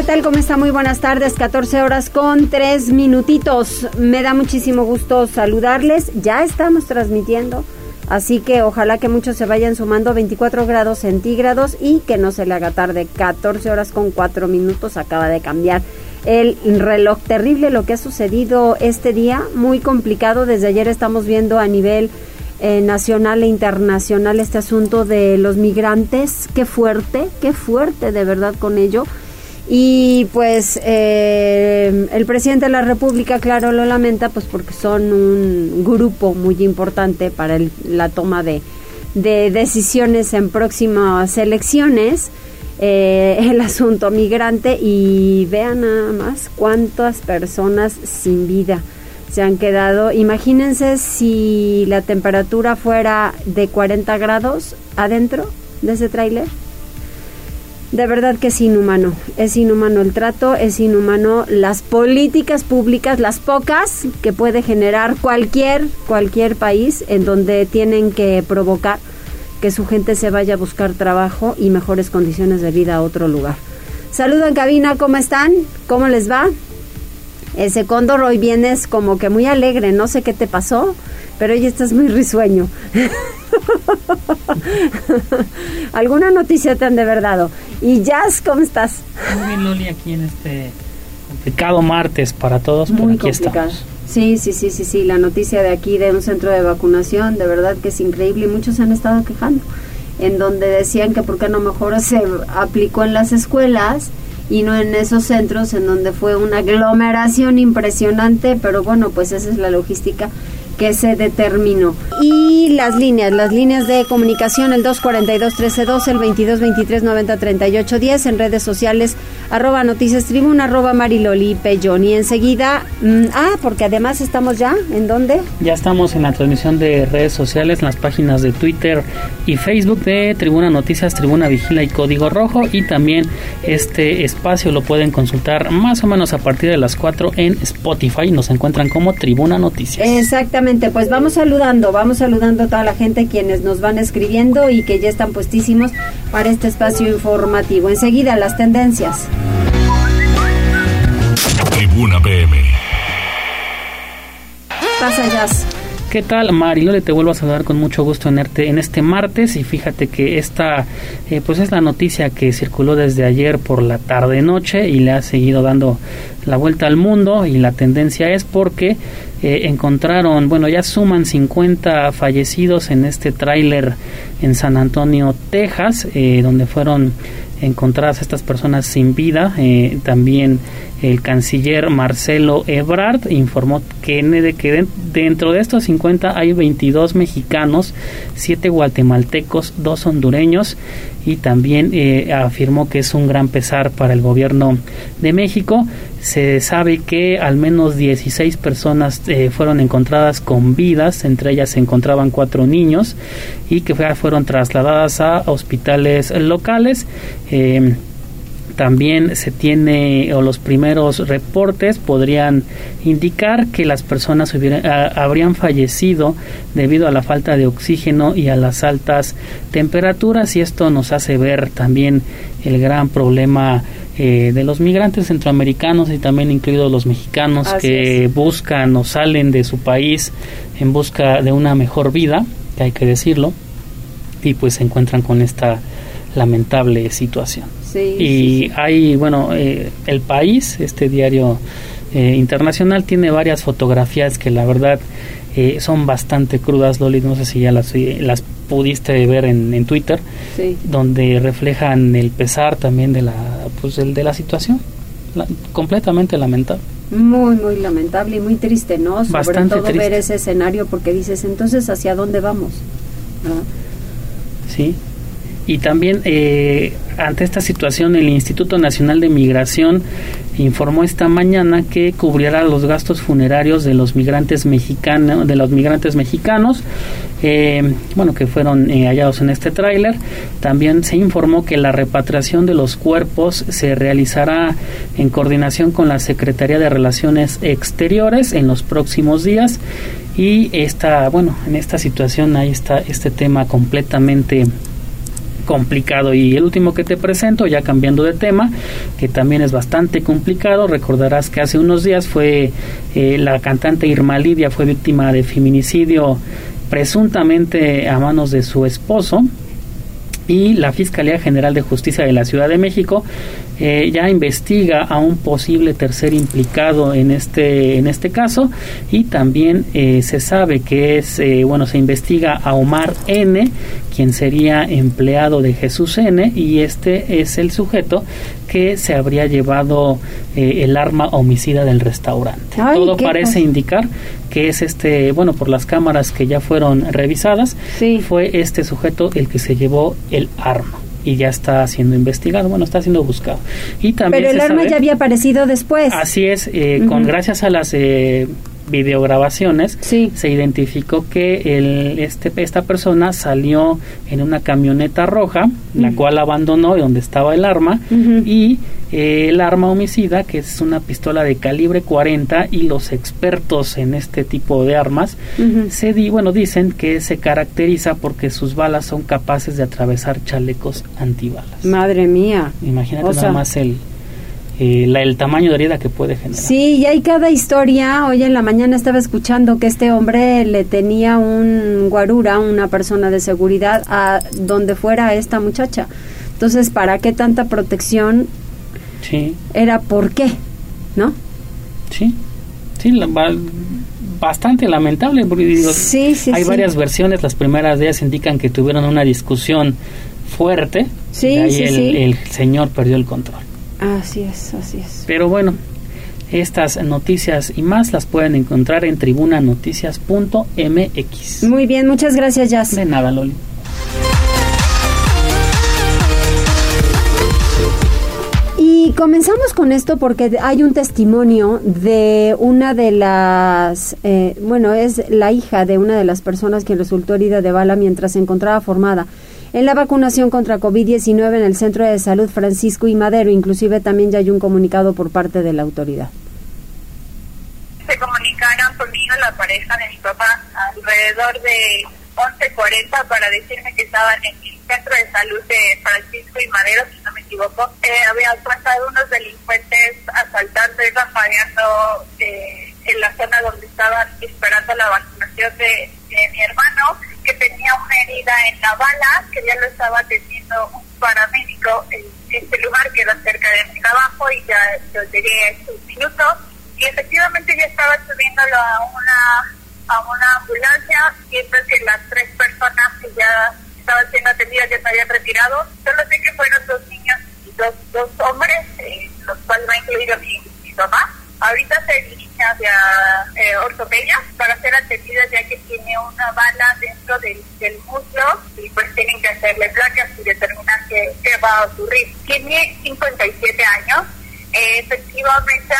¿Qué tal? ¿Cómo está? Muy buenas tardes, 14 horas con 3 minutitos. Me da muchísimo gusto saludarles. Ya estamos transmitiendo, así que ojalá que muchos se vayan sumando 24 grados centígrados y que no se le haga tarde. 14 horas con 4 minutos acaba de cambiar el reloj. Terrible lo que ha sucedido este día, muy complicado. Desde ayer estamos viendo a nivel eh, nacional e internacional este asunto de los migrantes. Qué fuerte, qué fuerte de verdad con ello. Y pues eh, el presidente de la República, claro, lo lamenta, pues porque son un grupo muy importante para la toma de, decisiones en próximas elecciones. Eh, el asunto migrante y vean nada más cuántas personas sin vida se han quedado. Imagínense si la temperatura fuera de 40 grados adentro de ese tráiler de verdad que es inhumano, es inhumano el trato, es inhumano las políticas públicas, las pocas que puede generar cualquier, cualquier país en donde tienen que provocar que su gente se vaya a buscar trabajo y mejores condiciones de vida a otro lugar. Saludo en cabina, ¿cómo están? ¿Cómo les va? Ese cóndor hoy vienes como que muy alegre, no sé qué te pasó, pero hoy estás muy risueño. ¿Alguna noticia te han de verdad? ¿Y Jazz, cómo estás? Muy bien, Loli, aquí en este complicado martes para todos, Muy complicado. Sí, sí, sí, sí, sí, la noticia de aquí de un centro de vacunación, de verdad que es increíble y muchos se han estado quejando, en donde decían que por qué no mejor se aplicó en las escuelas y no en esos centros en donde fue una aglomeración impresionante, pero bueno, pues esa es la logística que se determinó. Y las líneas, las líneas de comunicación, el 242-1312, el 2223-903810, en redes sociales, arroba noticias tribuna, arroba mariloli pellón. Y enseguida, mm, ah, porque además estamos ya, ¿en dónde? Ya estamos en la transmisión de redes sociales, en las páginas de Twitter y Facebook de Tribuna Noticias, Tribuna Vigila y Código Rojo. Y también este espacio lo pueden consultar más o menos a partir de las 4 en Spotify. Nos encuentran como Tribuna Noticias. Exactamente pues vamos saludando, vamos saludando a toda la gente quienes nos van escribiendo y que ya están puestísimos para este espacio informativo. Enseguida las tendencias. Tribuna PM. Pasa Jazz. ¿Qué tal, Marilole? Te vuelvo a saludar con mucho gusto en, en este martes y fíjate que esta eh, pues es la noticia que circuló desde ayer por la tarde-noche y le ha seguido dando la vuelta al mundo y la tendencia es porque eh, encontraron, bueno, ya suman 50 fallecidos en este tráiler en San Antonio, Texas, eh, donde fueron encontradas estas personas sin vida. también el canciller Marcelo Ebrard informó que, que dentro de estos 50 hay 22 mexicanos, 7 guatemaltecos, 2 hondureños y también eh, afirmó que es un gran pesar para el gobierno de México. Se sabe que al menos 16 personas eh, fueron encontradas con vidas, entre ellas se encontraban cuatro niños y que fueron trasladadas a hospitales locales. Eh, también se tiene, o los primeros reportes podrían indicar que las personas habrían fallecido debido a la falta de oxígeno y a las altas temperaturas y esto nos hace ver también el gran problema eh, de los migrantes centroamericanos y también incluidos los mexicanos que buscan o salen de su país en busca de una mejor vida, que hay que decirlo, y pues se encuentran con esta lamentable situación. Y hay, bueno, eh, el país, este diario eh, internacional, tiene varias fotografías que la verdad eh, son bastante crudas, Loli, no sé si ya las, las pudiste ver en, en Twitter, donde reflejan el pesar también de la, pues, el, de la situación, completamente lamentable. Muy, muy lamentable y muy triste, ¿no? Sobre Bastante todo ver ese escenario porque dices, entonces, ¿hacia dónde vamos? Sí, y también eh, ante esta situación el Instituto Nacional de Migración informó esta mañana que cubrirá los gastos funerarios de los migrantes mexicanos, de los migrantes mexicanos, eh, bueno, que fueron eh, hallados en este tráiler. También se informó que la repatriación de los cuerpos se realizará en coordinación con la Secretaría de Relaciones Exteriores en los próximos días y esta, bueno, en esta situación ahí está este tema completamente complicado. Y el último que te presento, ya cambiando de tema, que también es bastante complicado, recordarás que hace unos días fue eh, la cantante Irma Lidia, fue víctima de feminicidio presuntamente a manos de su esposo y la Fiscalía General de Justicia de la Ciudad de México eh, ya investiga a un posible tercer implicado en este en este caso. Y también eh, se sabe que es eh, bueno se investiga a Omar N quien sería empleado de Jesús N y este es el sujeto que se habría llevado el arma homicida del restaurante. Todo parece indicar que es este bueno por las cámaras que ya fueron revisadas fue este sujeto el que se llevó el arma y ya está siendo investigado, bueno, está siendo buscado. Y también Pero el arma ya había aparecido después. Así es, eh, con gracias a las eh, videograbaciones se identificó que el, este, esta persona salió en una camioneta roja, la cual abandonó donde estaba el arma, y eh, el arma homicida, que es una pistola de calibre 40, y los expertos en este tipo de armas, se di, bueno, dicen que se caracteriza porque sus balas son capaces de atravesar chalecos antibalas. Madre mía. Imagínate nada más el, eh, la, el tamaño de herida que puede generar. Sí, y hay cada historia. Hoy en la mañana estaba escuchando que este hombre le tenía un guarura, una persona de seguridad, a donde fuera esta muchacha. Entonces, ¿para qué tanta protección? Sí. Era por qué, ¿no? Sí, sí, bastante lamentable. Porque, sí, sí, hay varias versiones. Las primeras de ellas indican que tuvieron una discusión fuerte. Sí, y ahí el, el señor perdió el control. Así es, así es. Pero bueno, estas noticias y más las pueden encontrar en tribunanoticias.mx. Muy bien, muchas gracias, Jazz. De nada, Loli. Y comenzamos con esto porque hay un testimonio de una de las, eh, bueno, es la hija de una de las personas que resultó herida de bala mientras se encontraba formada en la vacunación contra COVID-19 en el Centro de Salud Francisco y Madero. Inclusive también ya hay un comunicado por parte de la autoridad. Se comunicaron conmigo la pareja de mi papá alrededor de 11.40 para decirme que estaban en el Centro de Salud de Francisco y Madero, si no me equivoco. Eh, habían pasado unos delincuentes asaltando y rafagueando eh, en la zona donde estaban esperando la vacunación de mi hermano que tenía una herida en la bala, que ya lo estaba atendiendo un paramédico en este lugar que era cerca de mi trabajo y ya yo llegué a estos minutos y efectivamente ya estaba subiéndolo a una a una ambulancia viendo que las tres personas que ya estaban siendo atendidas ya se habían retirado. Solo sé que fueron dos niños y dos, dos hombres, eh, los cuales va incluido mi, mi mamá. Ahorita se dirige hacia eh, ortopedia para ser atendida ya que tiene una bala dentro del, muslo y pues tienen que hacerle placas y determinar qué, qué va a ocurrir. Tiene 57 años. Eh, efectivamente,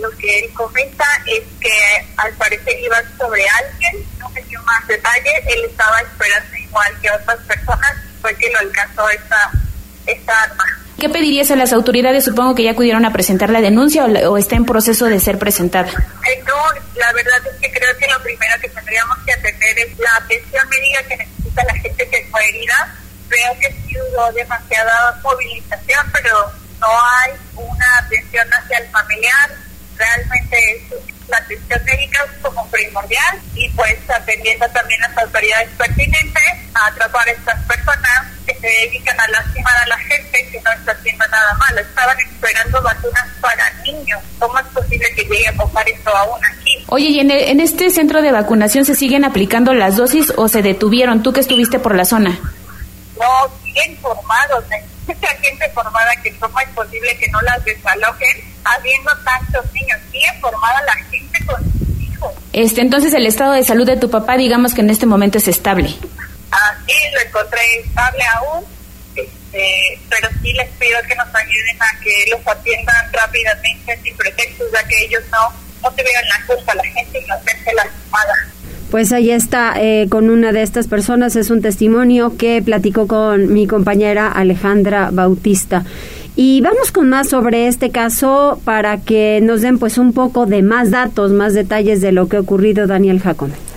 lo que él comenta es que al parecer iba sobre alguien, no me dio más detalles, él estaba esperando igual que otras personas, fue que lo alcanzó esta, esta arma. ¿Qué pedirías a las autoridades? Supongo que ya acudieron a presentar la denuncia o, está en proceso de ser presentada. Eh, no, la verdad es que creo que lo primero que tendríamos que atender es la atención médica que necesita la gente que fue herida. Creo que sí hubo demasiada movilización, pero no hay una atención hacia el familiar. Realmente la atención médica es como primordial y pues atendiendo también a las autoridades pertinentes a atrapar a estas personas se dedican a lastimar a la gente que no está haciendo nada malo. Estaban esperando vacunas para niños. ¿Cómo es posible que llegue a pasar esto aún aquí? Oye, ¿y en, en este centro de vacunación se siguen aplicando las dosis o se detuvieron? ¿Tú que estuviste por la zona? No, siguen formados. Mucha gente formada que cómo es posible que no las desalojen habiendo tantos niños. Sigue formada la gente con sus hijos. Este, entonces el estado de salud de tu papá, digamos que en este momento es estable. Así lo encontré estable aún. Este, pero sí les pido que nos ayuden a que los atiendan rápidamente sin pretextos, ya que ellos no, no tuvieron la culpa, la gente la lastimada. Pues ahí está, eh, con una de estas personas, es un testimonio que platicó con mi compañera Alejandra Bautista. Y vamos con más sobre este caso para que nos den pues un poco de más datos, más detalles de lo que ha ocurrido Daniel Jacome.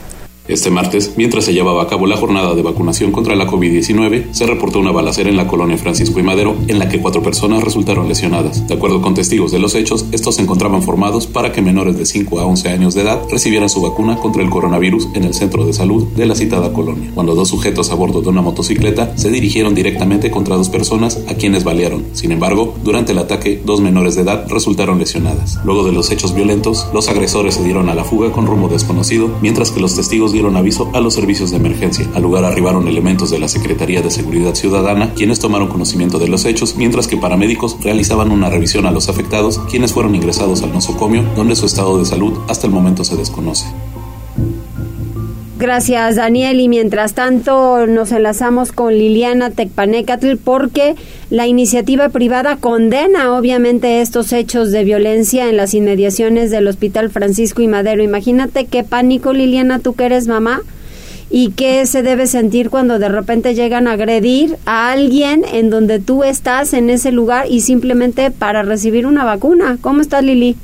Este martes, mientras se llevaba a cabo la jornada de vacunación contra la COVID-19, se reportó una balacera en la colonia Francisco y Madero, en la que cuatro personas resultaron lesionadas. De acuerdo con testigos de los hechos, estos se encontraban formados para que menores de 5 a 11 años de edad recibieran su vacuna contra el coronavirus en el centro de salud de la citada colonia, cuando dos sujetos a bordo de una motocicleta se dirigieron directamente contra dos personas a quienes balearon. Sin embargo, durante el ataque, dos menores de edad resultaron lesionadas. Luego de los hechos violentos, los agresores se dieron a la fuga con rumbo desconocido, mientras que los testigos dieron aviso a los servicios de emergencia. Al lugar arribaron elementos de la Secretaría de Seguridad Ciudadana, quienes tomaron conocimiento de los hechos, mientras que paramédicos realizaban una revisión a los afectados, quienes fueron ingresados al nosocomio, donde su estado de salud hasta el momento se desconoce. Gracias, Daniel. Y mientras tanto, nos enlazamos con Liliana Tecpanecatl porque la iniciativa privada condena, obviamente, estos hechos de violencia en las inmediaciones del Hospital Francisco y Madero. Imagínate qué pánico, Liliana, tú que eres mamá. ¿Y qué se debe sentir cuando de repente llegan a agredir a alguien en donde tú estás en ese lugar y simplemente para recibir una vacuna? ¿Cómo estás, Lili?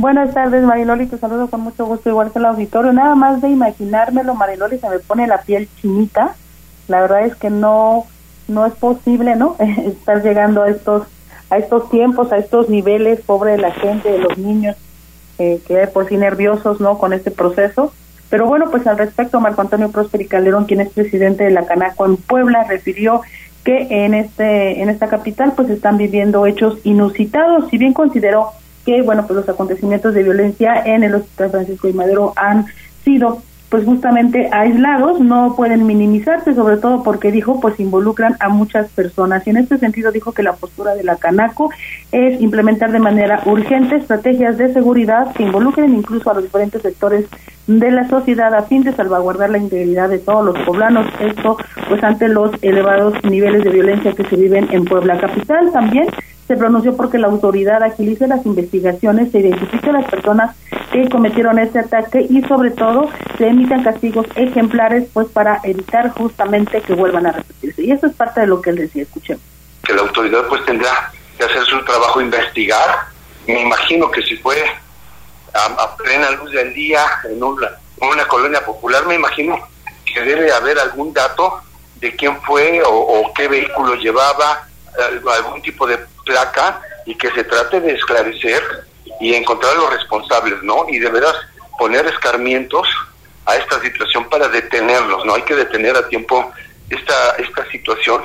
Buenas tardes, Mariloli, te saludo con mucho gusto, igual que el auditorio. Nada más de imaginármelo, Mariloli, se me pone la piel chinita. La verdad es que no no es posible, ¿no? Estar llegando a estos a estos tiempos, a estos niveles, pobre de la gente, de los niños, eh, que por sí nerviosos, ¿no? Con este proceso. Pero bueno, pues al respecto, Marco Antonio Prósperi Calderón, quien es presidente de la Canaco en Puebla, refirió que en este en esta capital pues están viviendo hechos inusitados, si bien consideró que, bueno, pues los acontecimientos de violencia en el Hospital Francisco y Madero han sido pues justamente aislados, no pueden minimizarse, sobre todo porque dijo, pues involucran a muchas personas. Y en este sentido dijo que la postura de la Canaco es implementar de manera urgente estrategias de seguridad que involucren incluso a los diferentes sectores de la sociedad a fin de salvaguardar la integridad de todos los poblanos. Esto, pues ante los elevados niveles de violencia que se viven en Puebla Capital. También se pronunció porque la autoridad agilice las investigaciones, se identifique a las personas que cometieron este ataque y sobre todo se emitan castigos ejemplares pues para evitar justamente que vuelvan a repetirse. Y eso es parte de lo que él decía, escuchemos. Que la autoridad pues tendrá que hacer su trabajo, investigar. Me imagino que si fue a, plena luz del día en una, una colonia popular, me imagino que debe haber algún dato de quién fue o qué vehículo llevaba, algún tipo de placa y que se trate de esclarecer y encontrar a los responsables, ¿no? Y de veras poner escarmientos a esta situación para detenerlos, ¿no? Hay que detener a tiempo esta, esta situación.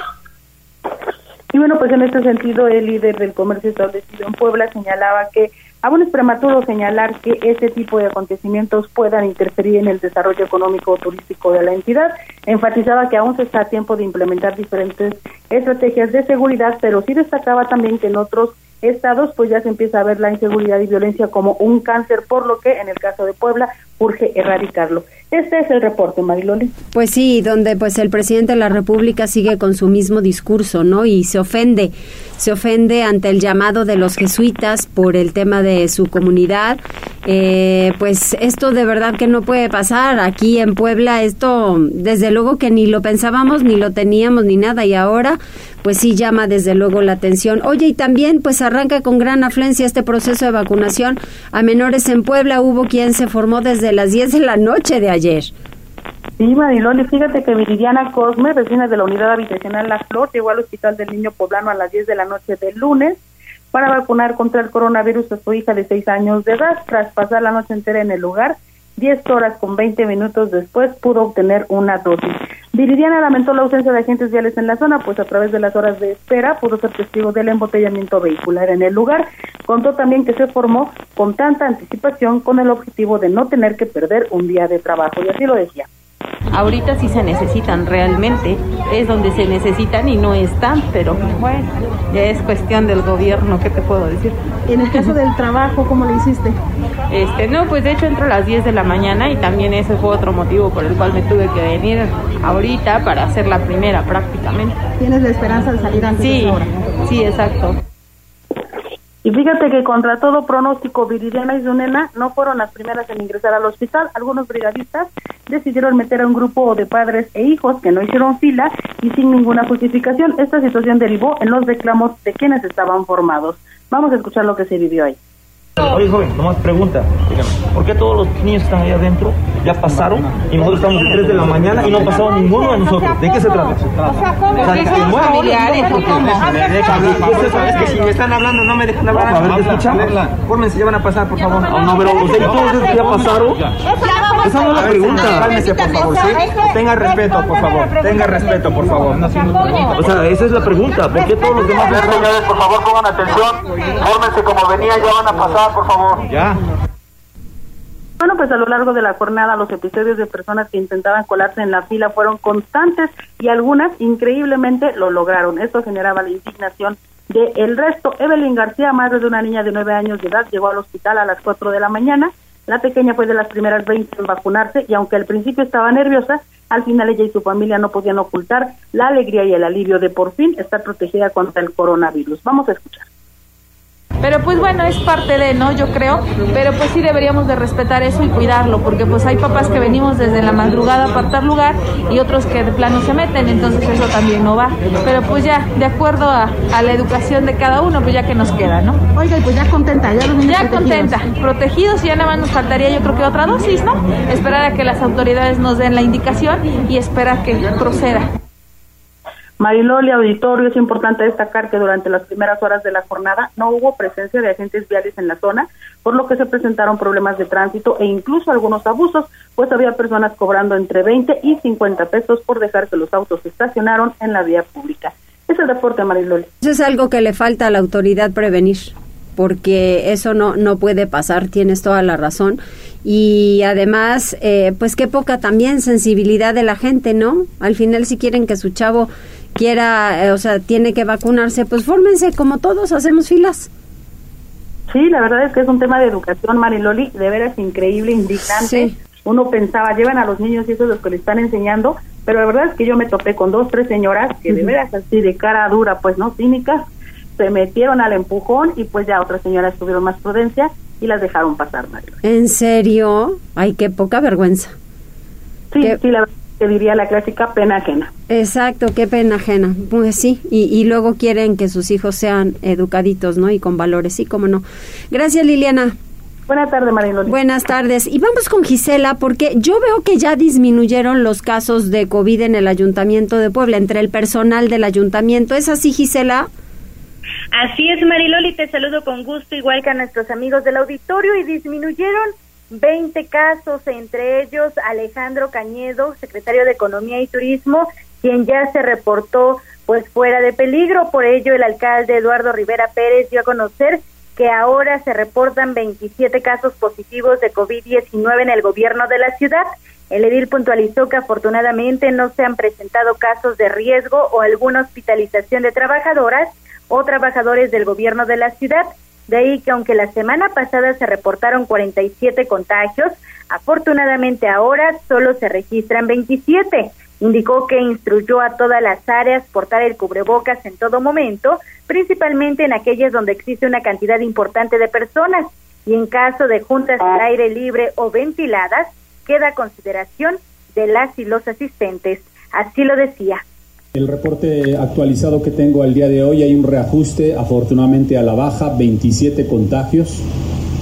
Y bueno, pues en este sentido, el líder del comercio establecido en Puebla señalaba que Aún es prematuro señalar que ese tipo de acontecimientos puedan interferir en el desarrollo económico o turístico de la entidad. Enfatizaba que aún se está a tiempo de implementar diferentes estrategias de seguridad, pero sí destacaba también que en otros estados pues ya se empieza a ver la inseguridad y violencia como un cáncer, por lo que en el caso de Puebla urge erradicarlo. Este es el reporte, Mariloli. Pues sí, donde pues el presidente de la República sigue con su mismo discurso, ¿no? Y se ofende, se ofende ante el llamado de los jesuitas por el tema de su comunidad. Eh, pues esto de verdad que no puede pasar aquí en Puebla. Esto, desde luego que ni lo pensábamos, ni lo teníamos, ni nada. Y ahora, pues sí llama desde luego la atención. Oye, y también pues arranca con gran afluencia este proceso de vacunación a menores en Puebla. Hubo quien se formó desde las 10 de la noche de ayer. Sí, Mariloli, fíjate que Viridiana Cosme, vecina de la unidad habitacional La Flor, llegó al Hospital del Niño Poblano a las 10 de la noche del lunes para vacunar contra el coronavirus a su hija de 6 años de edad. Tras pasar la noche entera en el lugar, 10 horas con 20 minutos después pudo obtener una dosis. Viridiana lamentó la ausencia de agentes viales en la zona, pues a través de las horas de espera pudo ser testigo del embotellamiento vehicular en el lugar. Contó también que se formó con tanta anticipación con el objetivo de no tener que perder un día de trabajo, y así lo decía. Ahorita sí se necesitan realmente, es donde se necesitan y no están, pero bueno, ya es cuestión del gobierno, ¿qué te puedo decir? En el caso del trabajo, ¿cómo lo hiciste? Este, no, pues de hecho entro a las 10 de la mañana y también ese fue otro motivo por el cual me tuve que venir ahorita para hacer la primera prácticamente. ¿Tienes la esperanza de salir antes sí, de esa hora? Sí, exacto. Y fíjate que contra todo pronóstico, Viridiana y su nena no fueron las primeras en ingresar al hospital. Algunos brigadistas decidieron meter a un grupo de padres e hijos que no hicieron fila y sin ninguna justificación. Esta situación derivó en los reclamos de quienes estaban formados. Vamos a escuchar lo que se vivió ahí. Oye, joven, nomás pregunta. ¿Por qué todos los niños están ahí adentro? Ya pasaron y nosotros estamos a 3 de la mañana y no ha pasado ninguno de nosotros. ¿De qué se trata? O sea, ¿cómo? ¿Que son familiares o cómo? Que si me están hablando, no me dejan hablar. A ver, ¿te escuchamos? Fórmense, ya van a pasar, por favor. No, pero o sea, ¿y todos que ya pasaron? Esa no es la pregunta. Cálmese, por favor, ¿sí? Tenga respeto, por favor. Tenga respeto, por favor. O sea, esa es la pregunta. ¿Por qué todos los demás... Por favor, pongan atención. Fórmense como venían, ya van a pasar, por favor. Ya. Bueno, pues a lo largo de la jornada los episodios de personas que intentaban colarse en la fila fueron constantes y algunas increíblemente lo lograron. Esto generaba la indignación de el resto. Evelyn García, madre de una niña de nueve años de edad, llegó al hospital a las cuatro de la mañana. La pequeña fue de las primeras 20 en vacunarse y aunque al principio estaba nerviosa, al final ella y su familia no podían ocultar la alegría y el alivio de por fin estar protegida contra el coronavirus. Vamos a escuchar. Pero pues bueno, es parte de, ¿no? Yo creo, pero pues sí deberíamos de respetar eso y cuidarlo, porque pues hay papás que venimos desde la madrugada a apartar lugar y otros que de plano se meten, entonces eso también no va. Pero pues ya, de acuerdo a, a la educación de cada uno, pues ya que nos queda, ¿no? Oiga, y pues ya contenta, ya los niños Ya protegidos. contenta, protegidos y ya nada más nos faltaría yo creo que otra dosis, ¿no? Esperar a que las autoridades nos den la indicación y esperar que proceda. Mariloli Auditorio, es importante destacar que durante las primeras horas de la jornada no hubo presencia de agentes viales en la zona, por lo que se presentaron problemas de tránsito e incluso algunos abusos, pues había personas cobrando entre 20 y 50 pesos por dejar que los autos se estacionaron en la vía pública. Es el deporte, Mariloli. Eso es algo que le falta a la autoridad prevenir, porque eso no, no puede pasar, tienes toda la razón. Y además, eh, pues qué poca también sensibilidad de la gente, ¿no? Al final, si quieren que su chavo quiera, eh, o sea, tiene que vacunarse, pues fórmense como todos, hacemos filas. Sí, la verdad es que es un tema de educación, Mariloli, de veras increíble, indignante. Sí. Uno pensaba, llevan a los niños y eso es lo que le están enseñando, pero la verdad es que yo me topé con dos, tres señoras que de veras así de cara dura, pues no cínicas, se metieron al empujón y pues ya otras señoras tuvieron más prudencia y las dejaron pasar, Mariloli. ¿En serio? Ay, qué poca vergüenza. Sí, ¿Qué? sí, la verdad que diría la clásica pena ajena. Exacto, qué pena ajena. Pues sí, y, y luego quieren que sus hijos sean educaditos, ¿no? Y con valores, sí, cómo no. Gracias, Liliana. Buenas tardes, Mariloli. Buenas tardes. Y vamos con Gisela, porque yo veo que ya disminuyeron los casos de COVID en el Ayuntamiento de Puebla, entre el personal del ayuntamiento. ¿Es así, Gisela? Así es, Mariloli, te saludo con gusto, igual que a nuestros amigos del auditorio, y disminuyeron 20 casos, entre ellos Alejandro Cañedo, secretario de Economía y Turismo, quien ya se reportó pues fuera de peligro. Por ello, el alcalde Eduardo Rivera Pérez dio a conocer que ahora se reportan 27 casos positivos de COVID-19 en el gobierno de la ciudad. El edil puntualizó que afortunadamente no se han presentado casos de riesgo o alguna hospitalización de trabajadoras o trabajadores del gobierno de la ciudad. De ahí que aunque la semana pasada se reportaron 47 contagios, afortunadamente ahora solo se registran 27. Indicó que instruyó a todas las áreas portar el cubrebocas en todo momento, principalmente en aquellas donde existe una cantidad importante de personas y en caso de juntas al aire libre o ventiladas, queda consideración de las y los asistentes. Así lo decía. El reporte actualizado que tengo al día de hoy hay un reajuste, afortunadamente a la baja, 27 contagios.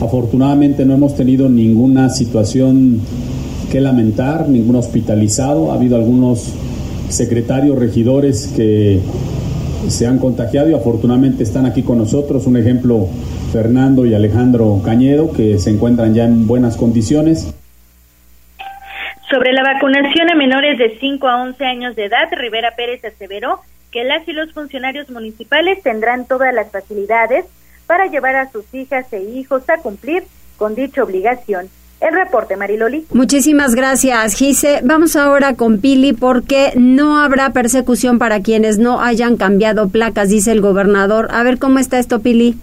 Afortunadamente no hemos tenido ninguna situación que lamentar, ningún hospitalizado. Ha habido algunos secretarios, regidores que se han contagiado y afortunadamente están aquí con nosotros. Un ejemplo, Fernando y Alejandro Cañedo, que se encuentran ya en buenas condiciones. Sobre la vacunación a menores de 5 a 11 años de edad, Rivera Pérez aseveró que las y los funcionarios municipales tendrán todas las facilidades para llevar a sus hijas e hijos a cumplir con dicha obligación. El reporte, Mariloli. Muchísimas gracias, Gise. Vamos ahora con Pili porque no habrá persecución para quienes no hayan cambiado placas, dice el gobernador. A ver cómo está esto, Pili.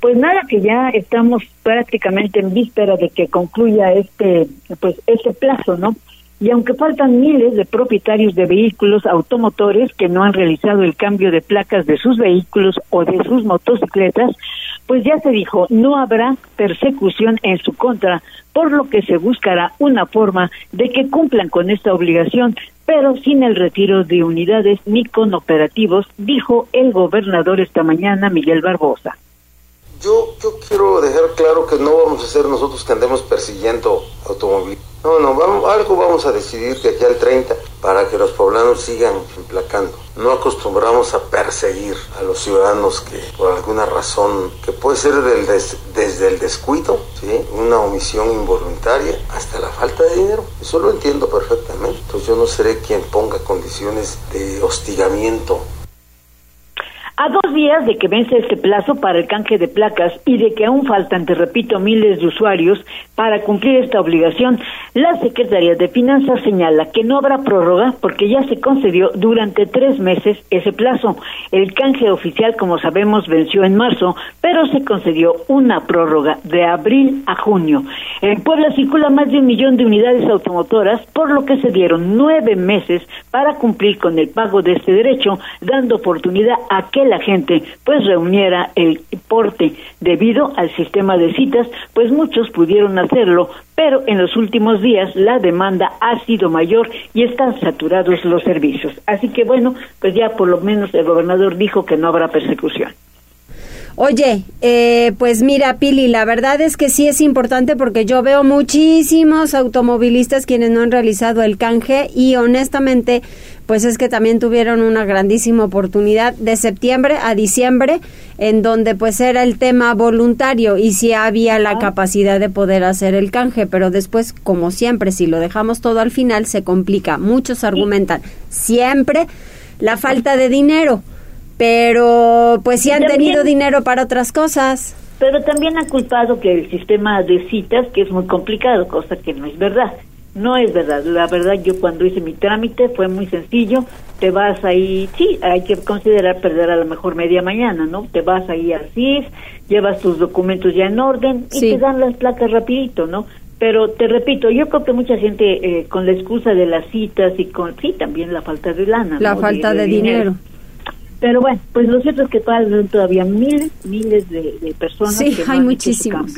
Pues nada, que ya estamos prácticamente en víspera de que concluya este, pues, este plazo, ¿no? Y aunque faltan miles de propietarios de vehículos automotores que no han realizado el cambio de placas de sus vehículos o de sus motocicletas, pues ya se dijo, no habrá persecución en su contra, por lo que se buscará una forma de que cumplan con esta obligación, pero sin el retiro de unidades ni con operativos, dijo el gobernador esta mañana, Miguel Barbosa. Yo, yo quiero dejar claro que no vamos a ser nosotros que andemos persiguiendo automóviles. No, no, vamos, algo vamos a decidir de aquí al 30 para que los poblanos sigan emplacando. No acostumbramos a perseguir a los ciudadanos que por alguna razón, que puede ser del desde el descuido, ¿sí? una omisión involuntaria, hasta la falta de dinero. Eso lo entiendo perfectamente. Entonces yo no seré quien ponga condiciones de hostigamiento a dos días de que vence este plazo para el canje de placas y de que aún faltan, te repito, miles de usuarios para cumplir esta obligación, la Secretaría de Finanzas señala que no habrá prórroga porque ya se concedió durante tres meses ese plazo. El canje oficial, como sabemos, venció en marzo, pero se concedió una prórroga de abril a junio. En Puebla circula más de un millón de unidades automotoras, por lo que se dieron nueve meses para cumplir con el pago de este derecho, dando oportunidad a que la gente pues reuniera el porte debido al sistema de citas, pues muchos pudieron hacerlo, pero en los últimos días la demanda ha sido mayor y están saturados los servicios. Así que bueno, pues ya por lo menos el gobernador dijo que no habrá persecución. Oye, eh, pues mira, Pili, la verdad es que sí es importante porque yo veo muchísimos automovilistas quienes no han realizado el canje y honestamente, pues es que también tuvieron una grandísima oportunidad de septiembre a diciembre en donde pues era el tema voluntario y sí había la capacidad de poder hacer el canje, pero después, como siempre, si lo dejamos todo al final, se complica. Muchos argumentan siempre la falta de dinero pero pues sí han tenido dinero para otras cosas. Pero también han culpado que el sistema de citas, que es muy complicado, cosa que no es verdad. No es verdad. La verdad, yo cuando hice mi trámite fue muy sencillo. Te vas ahí, sí, hay que considerar perder a lo mejor media mañana, ¿no? Te vas ahí al CIS, llevas tus documentos ya en orden y te dan las placas rapidito, ¿no? Pero te repito, yo creo que mucha gente eh, con la excusa de las citas y con, sí, también la falta de lana. La falta de, dinero pero bueno, pues lo cierto es que todavía miles, miles de, personas sí, que hay muchísimos.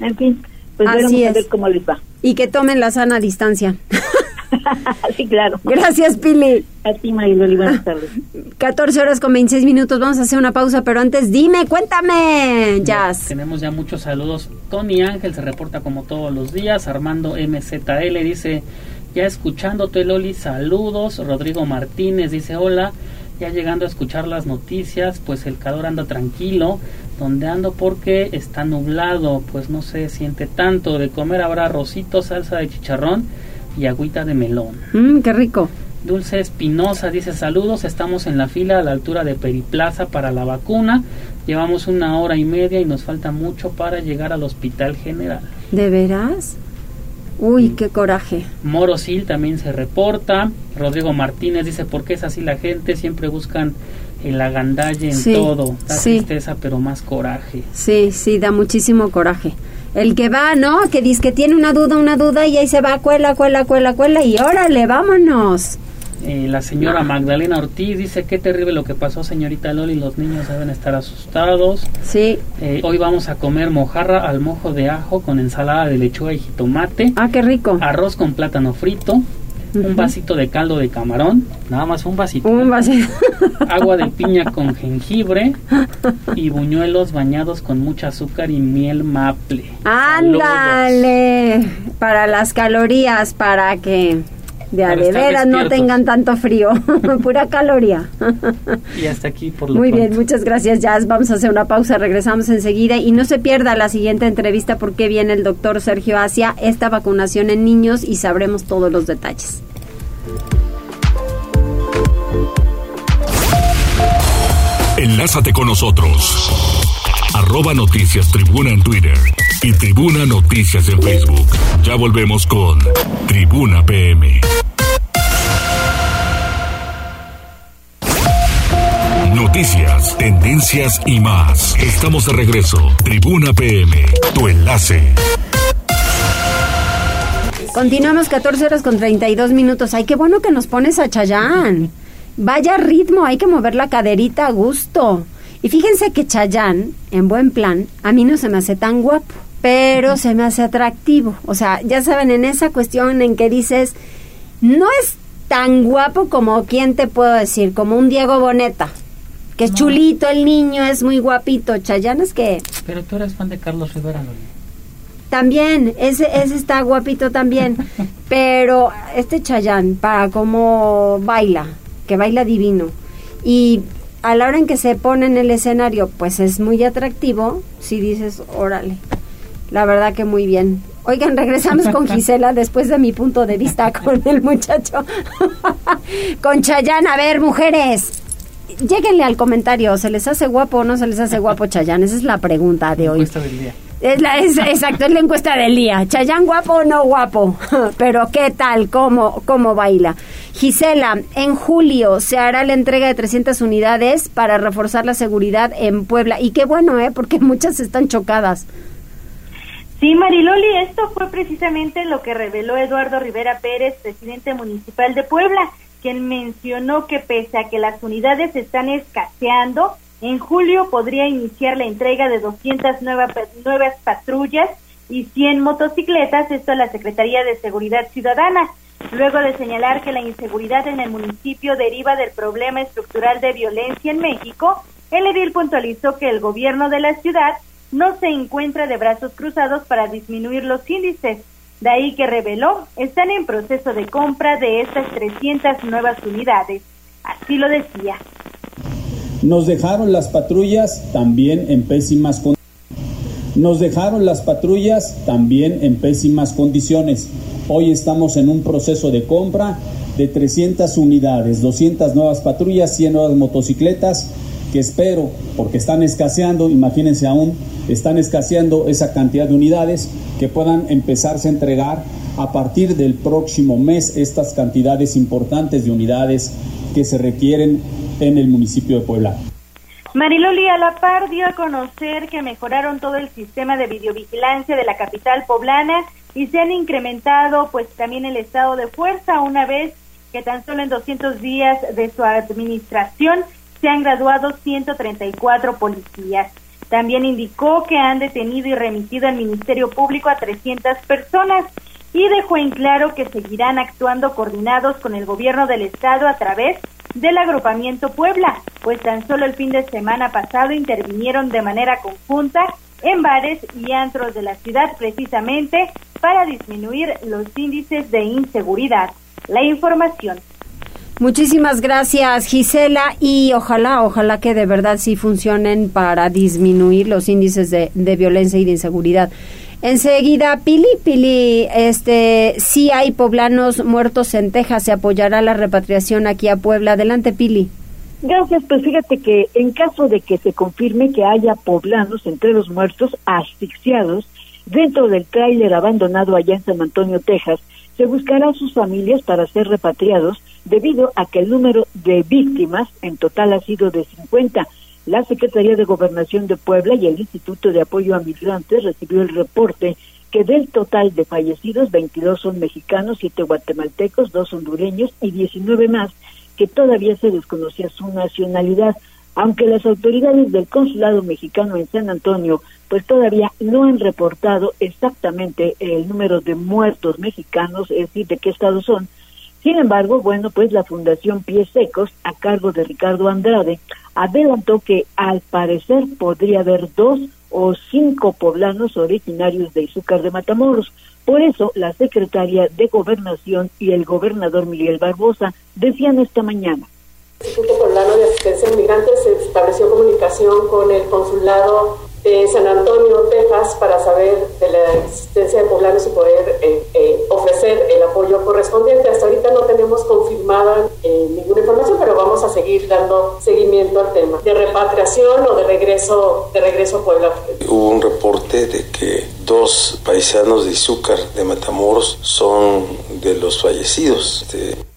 En fin, pues Así a ver cómo les va. Y que tomen la sana distancia. sí, claro. Gracias, Pili. A ti, Mariloli, buenas tardes. 14 horas con 26 minutos, vamos a hacer una pausa, pero antes dime, cuéntame, Jazz. tenemos ya muchos saludos. Tony Ángel se reporta como todos los días, Armando MZL dice, ya escuchándote, Loli, saludos. Rodrigo Martínez dice, hola ya llegando a escuchar las noticias, pues el calor anda tranquilo, donde ando porque está nublado, pues no se siente tanto, de comer habrá arrocito, salsa de chicharrón y agüita de melón. Mmm, qué rico. Dulce Espinosa dice saludos, estamos en la fila a la altura de Periplaza para la vacuna, llevamos una hora y media y nos falta mucho para llegar al hospital general. ¿De veras? Uy, qué coraje. Morosil también se reporta. Rodrigo Martínez dice, ¿por qué es así la gente? Siempre buscan el agandalle en todo. Da tristeza, pero más coraje. Sí, sí, da muchísimo coraje. El que va, ¿no? Que dice que tiene una duda, una duda y ahí se va, cuela, cuela, cuela, cuela y órale, vámonos. Eh, la señora Magdalena Ortiz dice, qué terrible lo que pasó, señorita Loli, los niños deben estar asustados. Sí. Eh, hoy vamos a comer mojarra al mojo de ajo con ensalada de lechuga y jitomate. Ah, qué rico. Arroz con plátano frito. Un vasito de caldo de camarón, nada más un vasito. Un vasito. Agua de piña con jengibre y buñuelos bañados con mucha azúcar y miel maple. Ándale, para las calorías, para que de a no tengan tanto frío, pura caloría. y hasta aquí por lo Muy bien, muchas gracias Jazz. Vamos a hacer una pausa, regresamos enseguida y no se pierda la siguiente entrevista porque viene el doctor Sergio Asia, esta vacunación en niños y sabremos todos los detalles. Enlázate con nosotros. Arroba Noticias Tribuna en Twitter y Tribuna Noticias en Facebook. Ya volvemos con Tribuna PM. Noticias, tendencias y más. Estamos de regreso. Tribuna PM, tu enlace. Continuamos 14 horas con 32 minutos. Ay, qué bueno que nos pones a Chayán. Vaya ritmo, hay que mover la caderita a gusto. Y fíjense que Chayán, en buen plan, a mí no se me hace tan guapo, pero se me hace atractivo. O sea, ya saben, en esa cuestión en que dices, no es tan guapo como, ¿quién te puedo decir? Como un Diego Boneta. Que es chulito el niño, es muy guapito. Chayán es que... Pero tú eres fan de Carlos Rivera, Loli. También, ese, ese está guapito también. pero este Chayán, para cómo baila, que baila divino. Y a la hora en que se pone en el escenario, pues es muy atractivo, si dices, órale, la verdad que muy bien. Oigan, regresamos con Gisela después de mi punto de vista con el muchacho. con Chayán, a ver, mujeres, lléguenle al comentario, ¿se les hace guapo o no se les hace guapo Chayán? Esa es la pregunta de hoy. Del día. Es la, es, exacto, es la encuesta del día. Chayán guapo o no guapo, pero ¿qué tal? ¿Cómo, ¿Cómo baila? Gisela, en julio se hará la entrega de 300 unidades para reforzar la seguridad en Puebla. Y qué bueno, ¿eh? Porque muchas están chocadas. Sí, Mariloli, esto fue precisamente lo que reveló Eduardo Rivera Pérez, presidente municipal de Puebla, quien mencionó que pese a que las unidades están escaseando, en julio podría iniciar la entrega de 200 nuevas, patrullas y 100 motocicletas, esto a la Secretaría de Seguridad Ciudadana. Luego de señalar que la inseguridad en el municipio deriva del problema estructural de violencia en México, el edil puntualizó que el gobierno de la ciudad no se encuentra de brazos cruzados para disminuir los índices. De ahí que reveló, están en proceso de compra de estas 300 nuevas unidades. Así lo decía. Nos dejaron las patrullas también en pésimas condiciones. Nos dejaron las patrullas también en pésimas condiciones. Hoy estamos en un proceso de compra de 300 unidades, 200 nuevas patrullas, 100 nuevas motocicletas, que espero, porque están escaseando, imagínense aún, están escaseando esa cantidad de unidades que puedan empezarse a entregar a partir del próximo mes estas cantidades importantes de unidades que se requieren en el municipio de Puebla. Mariloli a la par dio a conocer que mejoraron todo el sistema de videovigilancia de la capital poblana y se han incrementado pues también el estado de fuerza una vez que tan solo en 200 días de su administración se han graduado 134 policías. También indicó que han detenido y remitido al Ministerio Público a 300 personas y dejó en claro que seguirán actuando coordinados con el gobierno del estado a través del agrupamiento Puebla, pues tan solo el fin de semana pasado intervinieron de manera conjunta en bares y antros de la ciudad precisamente para disminuir los índices de inseguridad. La información. Muchísimas gracias, Gisela, y ojalá, ojalá que de verdad sí funcionen para disminuir los índices de, de violencia y de inseguridad. Enseguida, Pili, Pili, este, sí hay poblanos muertos en Texas, se apoyará la repatriación aquí a Puebla. Adelante, Pili. Gracias, pues fíjate que en caso de que se confirme que haya poblanos entre los muertos asfixiados dentro del tráiler abandonado allá en San Antonio, Texas, se buscará a sus familias para ser repatriados debido a que el número de víctimas en total ha sido de 50. La Secretaría de Gobernación de Puebla y el Instituto de Apoyo a Migrantes recibió el reporte que del total de fallecidos, 22 son mexicanos, 7 guatemaltecos, 2 hondureños y 19 más que todavía se desconocía su nacionalidad, aunque las autoridades del consulado mexicano en San Antonio pues todavía no han reportado exactamente el número de muertos mexicanos, es decir, de qué estado son. Sin embargo, bueno, pues la Fundación Pies Secos, a cargo de Ricardo Andrade, adelantó que al parecer podría haber dos o cinco poblanos originarios de Izúcar de Matamoros. Por eso, la secretaria de Gobernación y el gobernador Miguel Barbosa decían esta mañana. El Instituto Poblano de Asistencia a Migrantes estableció comunicación con el consulado de San Antonio, Texas, para saber de la existencia de poblanos y poder eh, eh, ofrecer el apoyo correspondiente. Hasta ahorita no tenemos confirmada eh, ninguna información, pero vamos a seguir dando seguimiento al tema de repatriación o de regreso, de regreso a Puebla. Hubo un reporte de que dos paisanos de Izúcar de Matamoros son de los fallecidos. De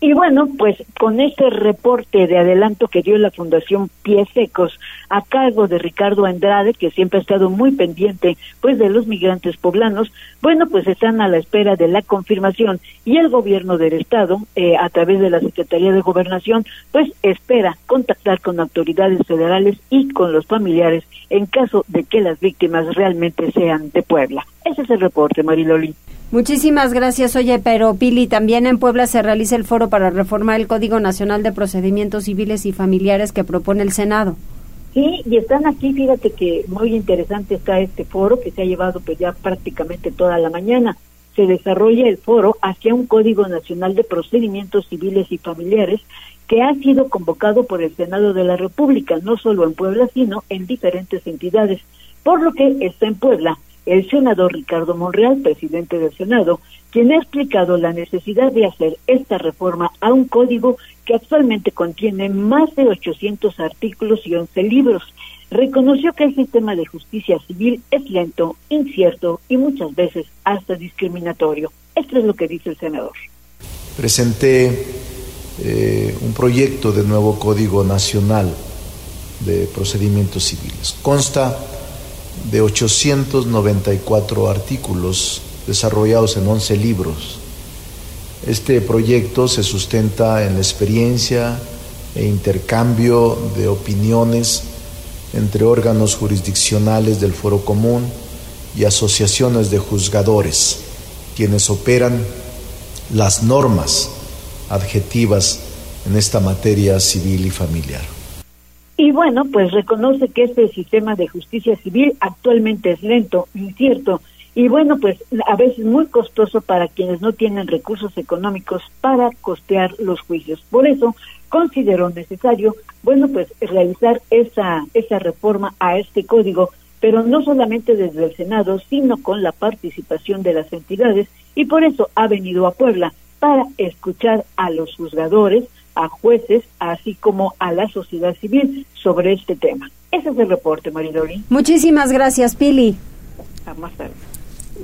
y bueno, pues con este reporte de adelanto que dio la Fundación Pies Secos a cargo de Ricardo Andrade, que siempre ha estado muy pendiente pues de los migrantes poblanos, bueno, pues están a la espera de la confirmación y el gobierno del estado, eh, a través de la Secretaría de Gobernación, pues espera contactar con autoridades federales y con los familiares en caso de que las víctimas realmente sean de Puebla. Ese es el reporte, Mariloli. Muchísimas gracias. Oye, pero Pili, también en Puebla se realiza el foro para reformar el Código Nacional de Procedimientos Civiles y Familiares que propone el Senado. Sí, y están aquí, fíjate que muy interesante está este foro que se ha llevado pues ya prácticamente toda la mañana. Se desarrolla el foro hacia un Código Nacional de Procedimientos Civiles y Familiares que ha sido convocado por el Senado de la República, no solo en Puebla, sino en diferentes entidades, por lo que está en Puebla el senador Ricardo Monreal, presidente del Senado, quien ha explicado la necesidad de hacer esta reforma a un código que actualmente contiene más de 800 artículos y 11 libros. Reconoció que el sistema de justicia civil es lento, incierto y muchas veces hasta discriminatorio. Esto es lo que dice el senador. Presenté eh, un proyecto de nuevo Código Nacional de Procedimientos Civiles. Consta de 894 artículos desarrollados en 11 libros. Este proyecto se sustenta en la experiencia e intercambio de opiniones entre órganos jurisdiccionales del Foro Común y asociaciones de juzgadores, quienes operan las normas adjetivas en esta materia civil y familiar. Y bueno, pues reconoce que este sistema de justicia civil actualmente es lento, incierto y bueno, pues a veces muy costoso para quienes no tienen recursos económicos para costear los juicios. Por eso consideró necesario, bueno, pues realizar esa, esa reforma a este código, pero no solamente desde el Senado, sino con la participación de las entidades y por eso ha venido a Puebla para escuchar a los juzgadores, a jueces, así como a la sociedad civil sobre este tema. Ese es el reporte, Maridori. Muchísimas gracias, Pili. Hasta más tarde.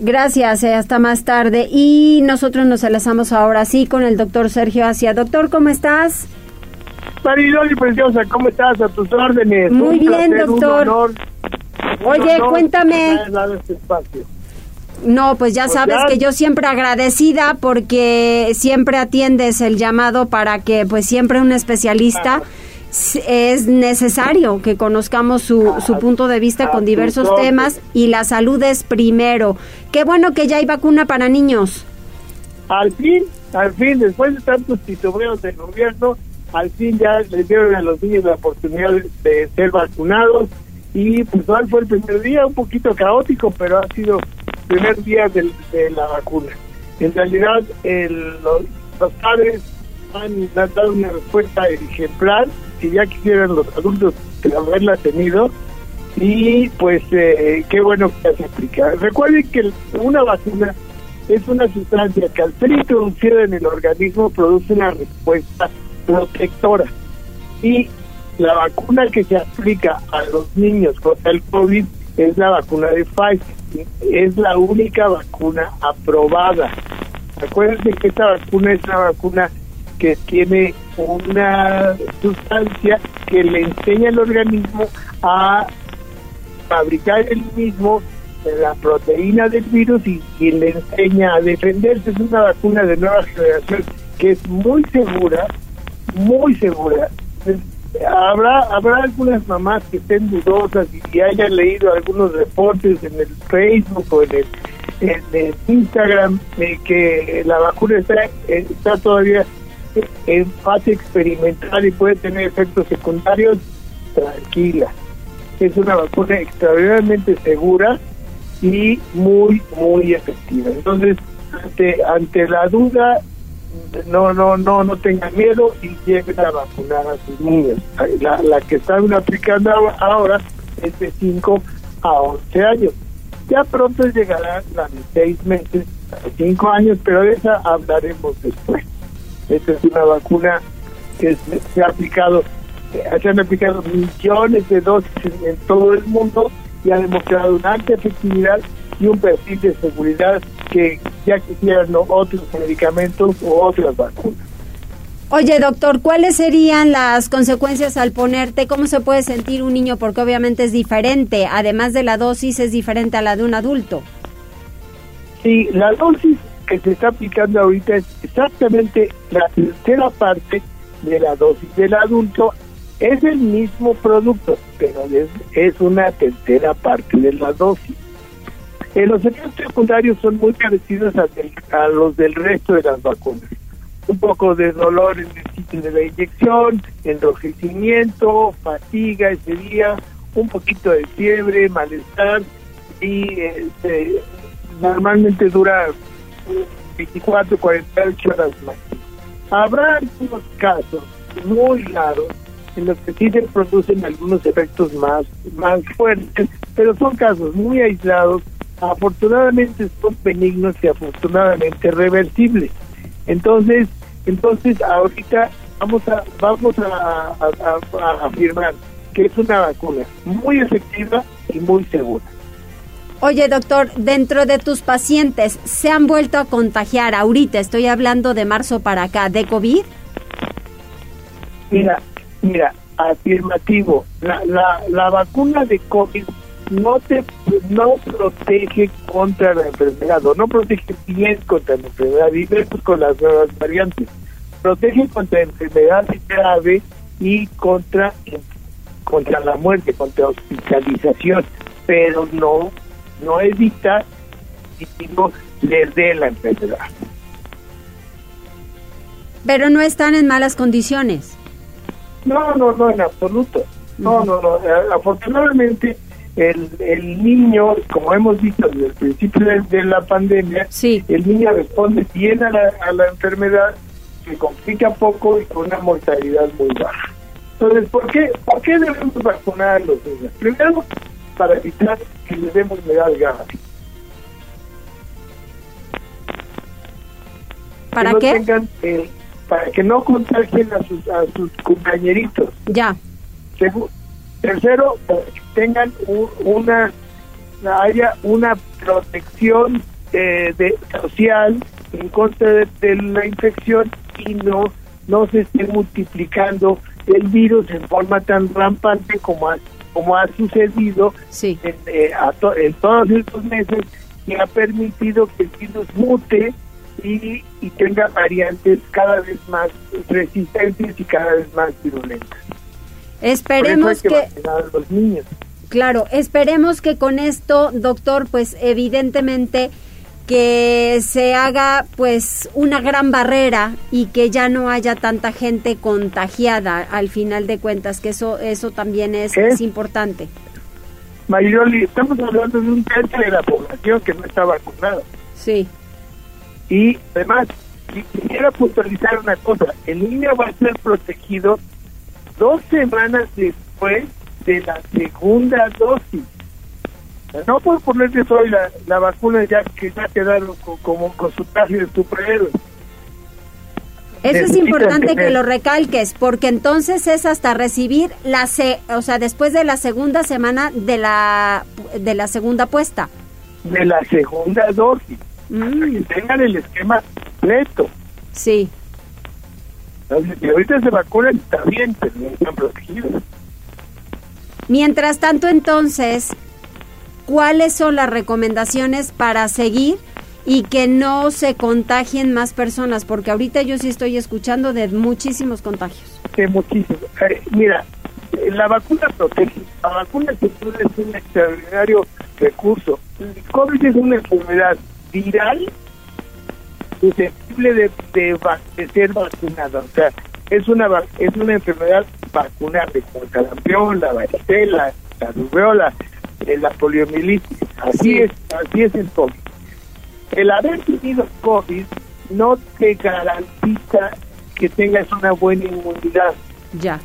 Gracias, eh, hasta más tarde. Y nosotros nos enlazamos ahora sí con el doctor Sergio Asia. Doctor, ¿cómo estás? Maridori Preciosa, ¿cómo estás? A tus órdenes. Muy bien, doctor. Oye, cuéntame. Este espacio. No, pues ya sabes que yo siempre agradecida porque siempre atiendes el llamado para que pues siempre un especialista es necesario que conozcamos su, su punto de vista con diversos temas y la salud es primero. Qué bueno que ya hay vacuna para niños. Al fin, al fin, después de tantos titubeos del gobierno, al fin ya les dieron a los niños la oportunidad de ser vacunados y pues hoy fue el primer día, un poquito caótico, pero ha sido primer día de, la vacuna. En realidad, los, padres han, dado una respuesta ejemplar que ya quisieran los adultos haberla tenido y pues eh, qué bueno que se explica. Recuerden que una vacuna es una sustancia que al ser introducida en el organismo produce una respuesta protectora y la vacuna que se aplica a los niños contra el COVID es la vacuna de Pfizer es la única vacuna aprobada. Acuérdense que esta vacuna es una vacuna que tiene una sustancia que le enseña al organismo a fabricar el mismo la proteína del virus y, le enseña a defenderse. Es una vacuna de nueva generación que es muy segura, muy segura habrá habrá algunas mamás que estén dudosas y hayan leído algunos reportes en el Facebook o en el, en Instagram de que la vacuna está, está todavía en fase experimental y puede tener efectos secundarios, tranquila. Es una vacuna extraordinariamente segura y muy, muy efectiva. Entonces, ante, ante la duda, no, no, no, no tengan miedo y lleguen a vacunar a sus niños. La, la que están aplicando ahora es de 5 a 11 años. Ya pronto llegará la de seis meses, cinco años, pero de esa hablaremos después. Esta es una vacuna que se, ha aplicado, eh, se han aplicado millones de dosis en todo el mundo y ha demostrado una alta efectividad y un perfil de seguridad que ya quisieran otros medicamentos o otras vacunas. Oye, doctor, ¿cuáles serían las consecuencias al ponerte? ¿Cómo se puede sentir un niño? Porque obviamente es diferente. Además de la dosis, es diferente a la de un adulto. Sí, la dosis que se está aplicando ahorita es exactamente la tercera parte de la dosis del adulto. Es el mismo producto, pero es, es una tercera parte de la dosis. Eh, los efectos secundarios son muy parecidos a, los del resto de las vacunas. Un poco de dolor en el sitio de la inyección, enrojecimiento, fatiga ese día, un poquito de fiebre, malestar y este, normalmente dura 24, 48 horas más. Habrá algunos casos muy raros en los que sí se producen algunos efectos más, más fuertes, pero son casos muy aislados. Afortunadamente son benignos y afortunadamente reversibles. Entonces, entonces ahorita vamos a vamos a, a- a- a afirmar que es una vacuna muy efectiva y muy segura. Oye, doctor, dentro de tus pacientes, ¿se han vuelto a contagiar ahorita? Estoy hablando de marzo para acá, de COVID. Mira, mira, afirmativo. La, la, la vacuna de COVID no te no protege contra la enfermedad o no protege bien contra la enfermedad y vemos con las nuevas variantes. Protege contra enfermedad grave y contra contra la muerte, contra hospitalización, pero no no evita que no les dé la enfermedad. Pero no están en malas condiciones. No, no, no, en absoluto. No, no, no. Eh, Afortunadamente, el, el niño, como hemos visto desde el principio de, de la pandemia, el niño responde bien a la, a la enfermedad, se complica poco y con una mortalidad muy baja. Entonces, ¿por qué, ¿por qué debemos vacunar a los niños? Primero, para evitar que les demos enfermedad grave. ¿Para que no qué? tengan, eh, para que no contagien a sus, a sus compañeritos. Ya. Tercero, para que tengan un- una haya una protección eh, de, social en contra de, de la infección y no no se esté multiplicando el virus en forma tan rampante como ha, como ha sucedido en, eh, a to- en todos estos meses y ha permitido que el virus mute y, y tenga variantes cada vez más resistentes y cada vez más virulentas. Esperemos Por eso hay que, que vacunar a los niños. claro, esperemos que con esto, doctor, pues evidentemente que se haga pues una gran barrera y que ya no haya tanta gente contagiada al final de cuentas, que eso eso también es, es importante. Mayroli, estamos hablando de un tercio de la población que no está vacunada. Sí. Y además, si quisiera puntualizar una cosa, el niño va a ser protegido dos semanas después de la segunda dosis. No por ponerle hoy la, la vacuna ya que ya quedaron co- como con su traje de superhéroe. Eso es importante que lo recalques, porque entonces es hasta recibir la se, o sea, después de la segunda semana de la de la segunda puesta. de la segunda dosis. Para que tengan el esquema completo. Sí. Si ahorita se vacunan, bien, pero no están protegidos. Mientras tanto, entonces, ¿cuáles son las recomendaciones para seguir y que no se contagien más personas? Porque ahorita yo sí estoy escuchando de muchísimos contagios. Sí, muchísimo. Eh, mira, la vacuna protege. La vacuna es un extraordinario recurso. El COVID es una enfermedad viral susceptible de, de, va- de ser vacunada. O sea, es una es una enfermedad vacunable como el sarampión, la varicela, la rubeola, eh, la poliomielitis. Así es, así es el COVID. El haber tenido COVID no te garantiza que tengas una buena inmunidad. Ya.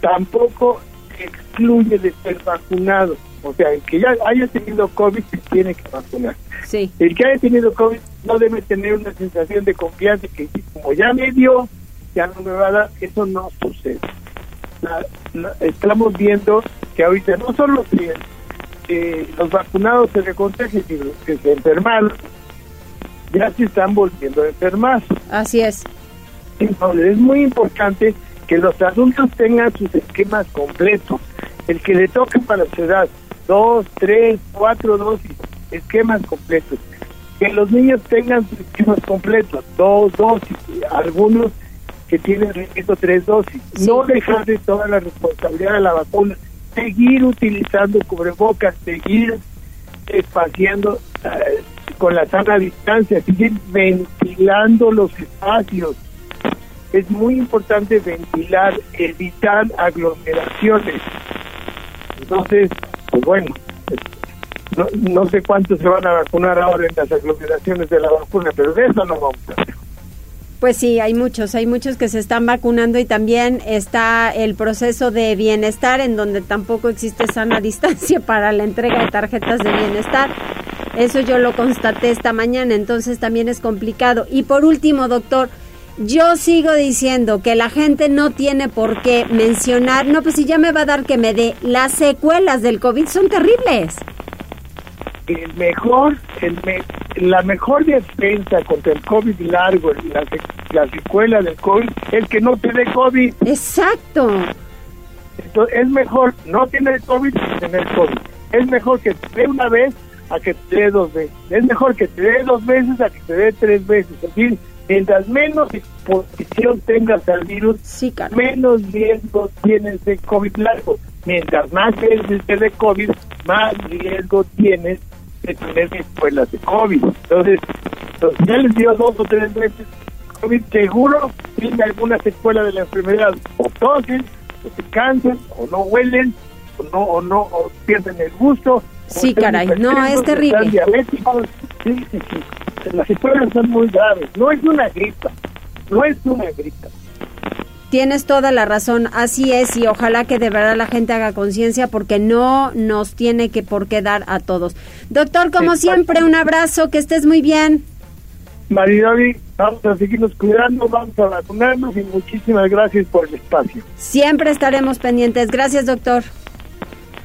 Tampoco te excluye de ser vacunado. O sea, el que ya haya tenido COVID se tiene que vacunar. Sí. El que haya tenido COVID no debe tener una sensación de confianza que como ya me dio, ya no me va a dar. Eso no sucede. La- la- estamos viendo que ahorita no solo que eh, los vacunados se le contagian, sino los que se enfermaron, ya se están volviendo a enfermar. Así es. Entonces es muy importante que los adultos tengan sus esquemas completos. El que le toque para su edad, dos, tres, cuatro dosis, esquemas completos. Que los niños tengan sus esquemas completos, dos dosis, algunos que tienen, repito, tres dosis. No dejar de toda la responsabilidad de la vacuna, seguir utilizando cubrebocas, seguir espaciando eh, con la sana distancia, seguir ventilando los espacios. Es muy importante ventilar, evitar aglomeraciones. Entonces, pues bueno, no, no sé cuántos se van a vacunar ahora en las aglomeraciones de la vacuna, pero de eso no vamos a ver. Pues sí, hay muchos, hay muchos que se están vacunando y también está el proceso de bienestar en donde tampoco existe sana distancia para la entrega de tarjetas de bienestar. Eso yo lo constaté esta mañana, entonces también es complicado. Y por último, doctor, yo sigo diciendo que la gente no tiene por qué mencionar, no, pues si ya me va a dar que me dé, las secuelas del COVID son terribles. el mejor, el me- la mejor defensa contra el COVID largo, la, la secuela del COVID, es que no te dé COVID. Exacto. Entonces, es mejor no tener COVID que tener COVID. Es mejor que te dé una vez a que te dé dos veces. Es mejor que te dé dos veces a que te dé tres veces. Es decir, mientras menos exposición tengas al virus, menos riesgo tienes de COVID largo. Mientras más te dé COVID, más riesgo tienes de tener secuelas de COVID. Entonces, entonces, ya les dio dos o tres veces COVID, seguro tiene alguna secuela de la enfermedad. O tosen, o se cansan, o no huelen, o no, o no o pierden el gusto. Sí, caray, no, es terrible. diabéticos. Sí, sí, sí. Las secuelas son muy graves. No es una gripa, no es una gripa. Tienes toda la razón, así es y ojalá que de verdad la gente haga conciencia porque no nos tiene que por qué dar a todos. Doctor, como siempre, un abrazo, que estés muy bien. Maridoli, vamos a seguirnos cuidando, vamos a vacunarnos y muchísimas gracias por el espacio. Siempre estaremos pendientes. Gracias, doctor.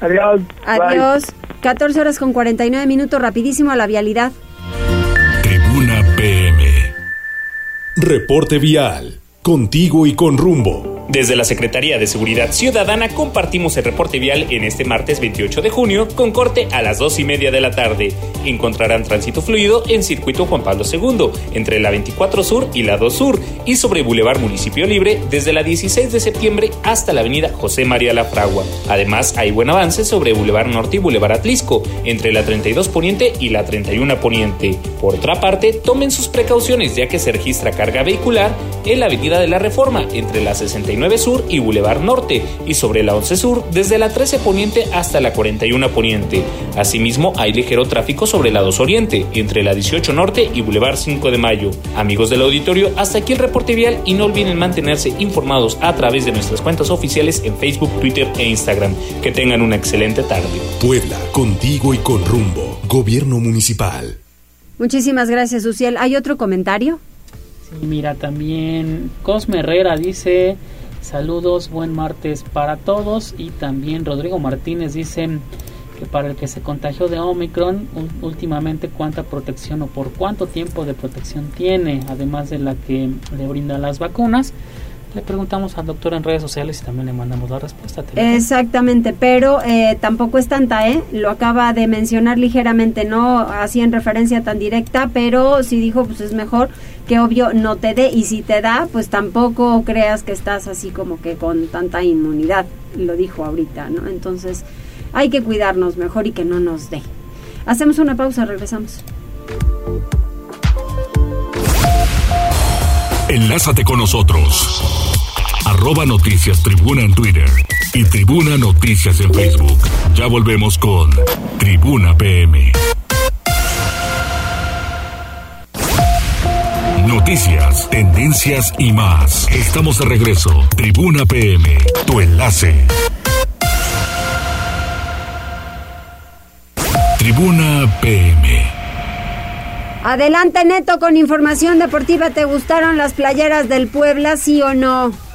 Adiós. Adiós. 14 horas con 49 minutos, rapidísimo a la vialidad. Tribuna PM. Reporte vial. Contigo y con rumbo. Desde la Secretaría de Seguridad Ciudadana compartimos el reporte vial en este martes 28 de junio con corte a las 2 y media de la tarde. Encontrarán tránsito fluido en circuito Juan Pablo II, entre la 24 Sur y la 2 Sur, y sobre Boulevard Municipio Libre desde la 16 de septiembre hasta la avenida José María La Fragua. Además, hay buen avance sobre Boulevard Norte y Boulevard Atlisco, entre la 32 Poniente y la 31 Poniente. Por otra parte, tomen sus precauciones ya que se registra carga vehicular en la avenida de la Reforma, entre la 69 Sur y Boulevard Norte, y sobre la 11 Sur desde la 13 Poniente hasta la 41 Poniente. Asimismo, hay ligero tráfico sobre la 2 Oriente, entre la 18 Norte y Boulevard 5 de Mayo. Amigos del auditorio, hasta aquí el reporte vial y no olviden mantenerse informados a través de nuestras cuentas oficiales en Facebook, Twitter e Instagram. Que tengan una excelente tarde. Puebla, contigo y con rumbo. Gobierno municipal. Muchísimas gracias, Uciel. ¿Hay otro comentario? Sí, mira, también Cosme Herrera dice saludos, buen martes para todos y también Rodrigo Martínez dice que para el que se contagió de Omicron últimamente cuánta protección o por cuánto tiempo de protección tiene, además de la que le brindan las vacunas. Le preguntamos al doctor en redes sociales y también le mandamos la respuesta. Te- Exactamente, pero eh, tampoco es tanta, ¿eh? Lo acaba de mencionar ligeramente, no así en referencia tan directa, pero sí dijo, pues es mejor que obvio no te dé y si te da, pues tampoco creas que estás así como que con tanta inmunidad, lo dijo ahorita, ¿no? Entonces hay que cuidarnos mejor y que no nos dé. Hacemos una pausa, regresamos. Enlázate con nosotros. Arroba Noticias Tribuna en Twitter y Tribuna Noticias en Facebook. Ya volvemos con Tribuna PM. Noticias, tendencias y más. Estamos de regreso. Tribuna PM, tu enlace. Tribuna PM. Adelante Neto con información deportiva. ¿Te gustaron las playeras del Puebla, sí o no?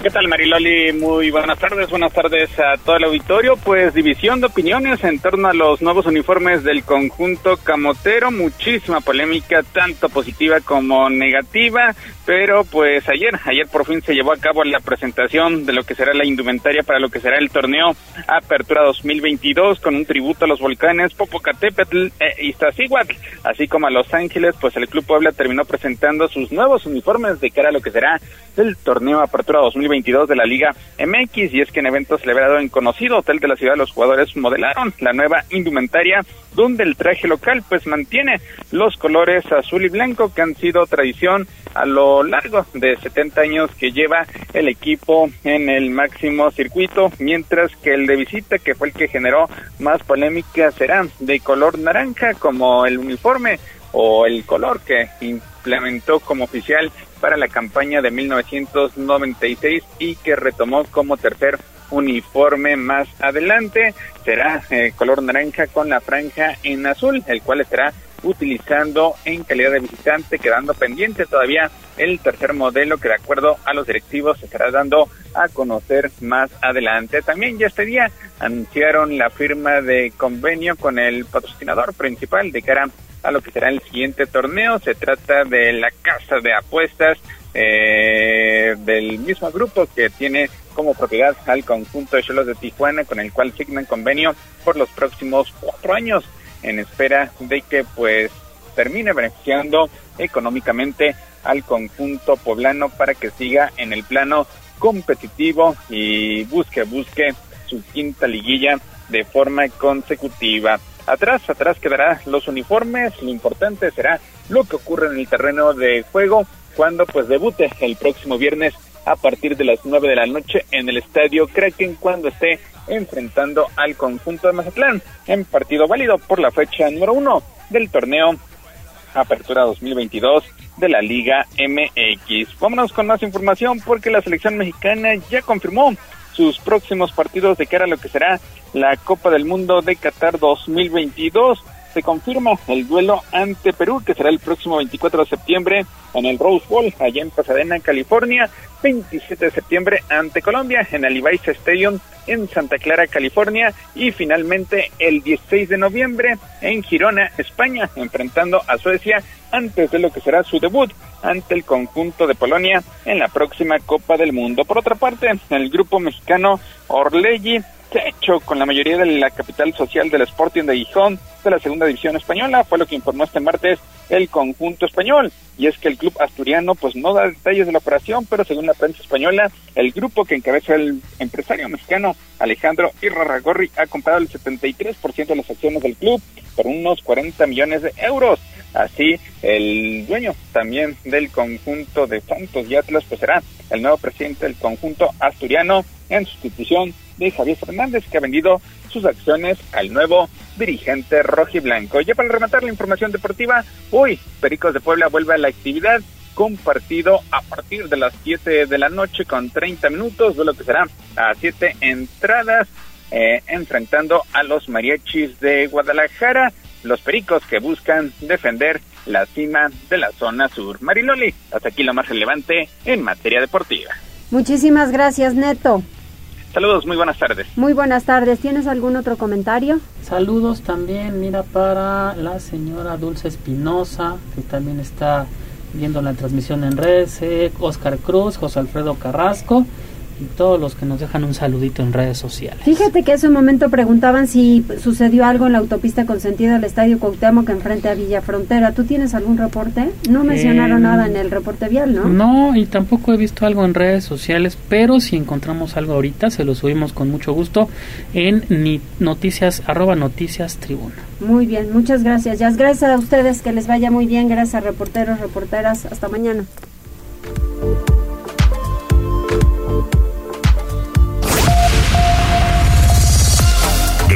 ¿Qué tal Mariloli? Muy buenas tardes, buenas tardes a todo el auditorio. Pues división de opiniones en torno a los nuevos uniformes del conjunto camotero, muchísima polémica, tanto positiva como negativa, pero pues ayer, ayer por fin se llevó a cabo la presentación de lo que será la indumentaria para lo que será el torneo Apertura 2022 con un tributo a los volcanes Popocatépetl e Iztaccíhuatl, así como a Los Ángeles, pues el Club Puebla terminó presentando sus nuevos uniformes de cara a lo que será el torneo Apertura 2022 2022 de la Liga MX y es que en evento celebrado en conocido hotel de la ciudad los jugadores modelaron la nueva indumentaria donde el traje local pues mantiene los colores azul y blanco que han sido tradición a lo largo de 70 años que lleva el equipo en el máximo circuito, mientras que el de visita, que fue el que generó más polémica, será de color naranja como el uniforme o el color que implementó como oficial para la campaña de 1996 y que retomó como tercer uniforme más adelante. Será eh, color naranja con la franja en azul, el cual estará utilizando en calidad de visitante, quedando pendiente todavía el tercer modelo que de acuerdo a los directivos se estará dando a conocer más adelante. También ya este día anunciaron la firma de convenio con el patrocinador principal de cara a lo que será el siguiente torneo. Se trata de la casa de apuestas eh, del mismo grupo que tiene como propiedad al conjunto de Cholos de Tijuana, con el cual signan convenio por los próximos cuatro años, en espera de que pues termine beneficiando económicamente al conjunto poblano para que siga en el plano competitivo y busque, busque su quinta liguilla de forma consecutiva. Atrás, atrás quedará los uniformes. Lo importante será lo que ocurre en el terreno de juego cuando pues debute el próximo viernes a partir de las 9 de la noche en el estadio Kraken cuando esté enfrentando al conjunto de Mazatlán en partido válido por la fecha número uno del torneo Apertura 2022 de la Liga MX. Vámonos con más información porque la selección mexicana ya confirmó sus próximos partidos de cara a lo que será la Copa del Mundo de Qatar 2022. Se confirma el duelo ante Perú, que será el próximo 24 de septiembre en el Rose Bowl, allá en Pasadena, California. 27 de septiembre ante Colombia en el Levi's Stadium en Santa Clara, California. Y finalmente el 16 de noviembre en Girona, España, enfrentando a Suecia antes de lo que será su debut ante el conjunto de Polonia en la próxima Copa del Mundo. Por otra parte, el grupo mexicano Orlegui hecho con la mayoría de la capital social del Sporting de Gijón de la segunda división española, fue lo que informó este martes el conjunto español. Y es que el club asturiano pues no da detalles de la operación, pero según la prensa española, el grupo que encabeza el empresario mexicano Alejandro Irraragorri ha comprado el 73% de las acciones del club por unos 40 millones de euros. Así, el dueño también del conjunto de Santos y Atlas pues será el nuevo presidente del conjunto asturiano en sustitución de Javier Fernández, que ha vendido sus acciones al nuevo dirigente rojiblanco. Ya para rematar la información deportiva, hoy Pericos de Puebla vuelve a la actividad con partido a partir de las 7 de la noche con 30 minutos, de lo que será a 7 entradas, eh, enfrentando a los mariachis de Guadalajara, los Pericos que buscan defender la cima de la zona sur. Mariloli, hasta aquí lo más relevante en materia deportiva. Muchísimas gracias, Neto. Saludos, muy buenas tardes. Muy buenas tardes. ¿Tienes algún otro comentario? Saludos también, mira, para la señora Dulce Espinosa, que también está viendo la transmisión en redes, Oscar Cruz, José Alfredo Carrasco y todos los que nos dejan un saludito en redes sociales. Fíjate que hace un momento preguntaban si sucedió algo en la autopista con sentido al Estadio Cuauhtémoc enfrente a Villa Frontera. ¿Tú tienes algún reporte? No mencionaron nada en el reporte vial, ¿no? No, y tampoco he visto algo en redes sociales, pero si encontramos algo ahorita, se lo subimos con mucho gusto en ni noticias, arroba noticias tribuna. Muy bien, muchas gracias. Ya gracias a ustedes, que les vaya muy bien. Gracias, reporteros, reporteras. Hasta mañana.